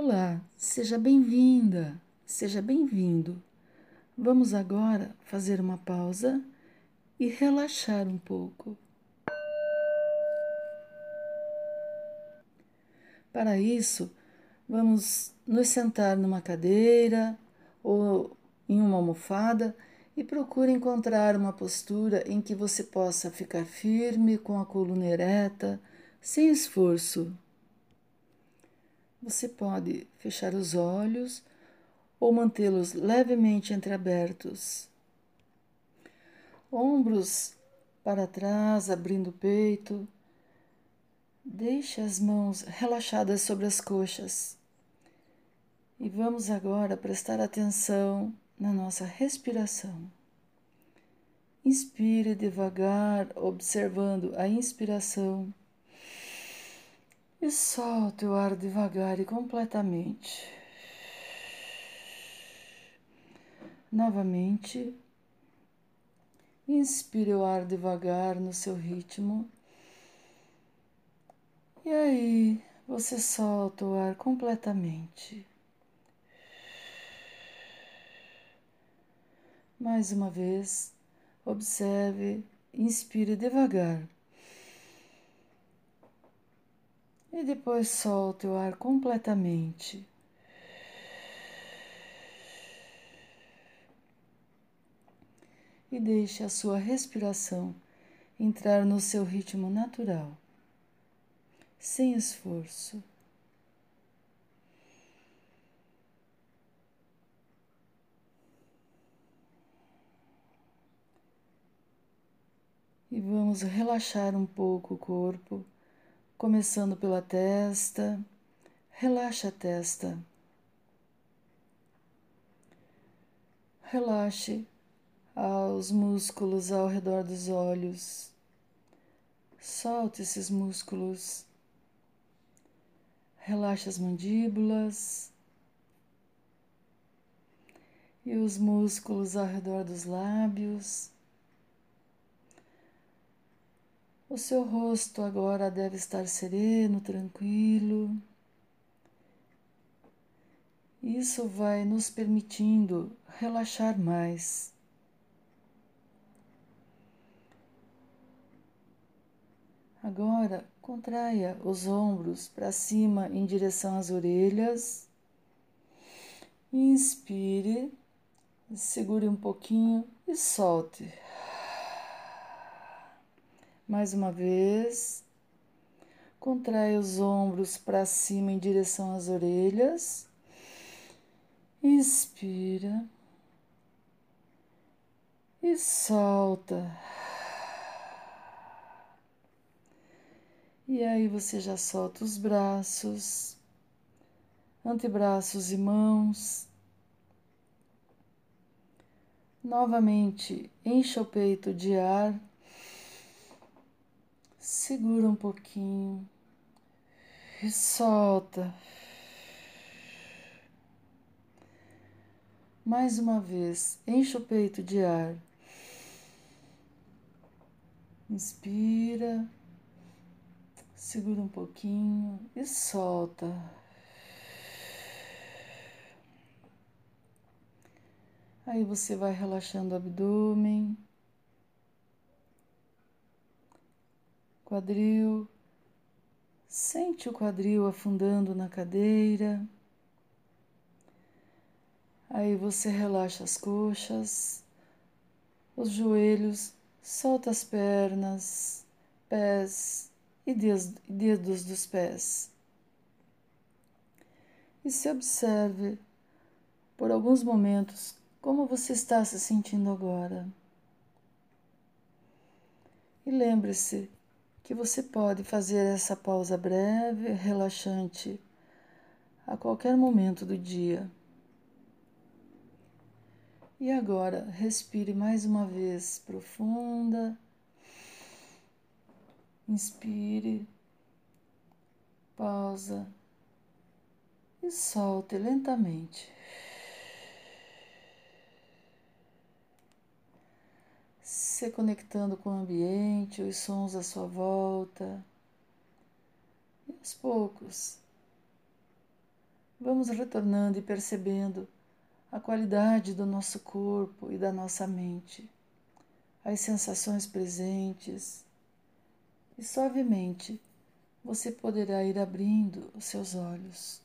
Olá, seja bem-vinda, seja bem-vindo. Vamos agora fazer uma pausa e relaxar um pouco. Para isso, vamos nos sentar numa cadeira ou em uma almofada e procure encontrar uma postura em que você possa ficar firme com a coluna ereta, sem esforço. Você pode fechar os olhos ou mantê-los levemente entreabertos. Ombros para trás, abrindo o peito. Deixe as mãos relaxadas sobre as coxas. E vamos agora prestar atenção na nossa respiração. Inspire devagar, observando a inspiração e solte o ar devagar e completamente. Novamente, inspire o ar devagar no seu ritmo. E aí, você solta o ar completamente. Mais uma vez, observe, inspire devagar. E depois solte o ar completamente. E deixe a sua respiração entrar no seu ritmo natural, sem esforço. E vamos relaxar um pouco o corpo começando pela testa. Relaxa a testa. Relaxe os músculos ao redor dos olhos. Solte esses músculos. Relaxe as mandíbulas e os músculos ao redor dos lábios. O seu rosto agora deve estar sereno, tranquilo. Isso vai nos permitindo relaxar mais. Agora, contraia os ombros para cima em direção às orelhas. Inspire, segure um pouquinho e solte. Mais uma vez. Contrai os ombros para cima em direção às orelhas. Inspira. E solta. E aí você já solta os braços, antebraços e mãos. Novamente, encha o peito de ar Segura um pouquinho e solta. Mais uma vez, enche o peito de ar. Inspira, segura um pouquinho e solta. Aí você vai relaxando o abdômen. Quadril. Sente o quadril afundando na cadeira. Aí você relaxa as coxas, os joelhos, solta as pernas, pés e dedos dos pés. E se observe por alguns momentos como você está se sentindo agora. E lembre-se que você pode fazer essa pausa breve, relaxante, a qualquer momento do dia. E agora, respire mais uma vez profunda. Inspire, pausa e solte lentamente. Se conectando com o ambiente, os sons à sua volta. E aos poucos, Vamos retornando e percebendo a qualidade do nosso corpo e da nossa mente, as sensações presentes, e suavemente você poderá ir abrindo os seus olhos.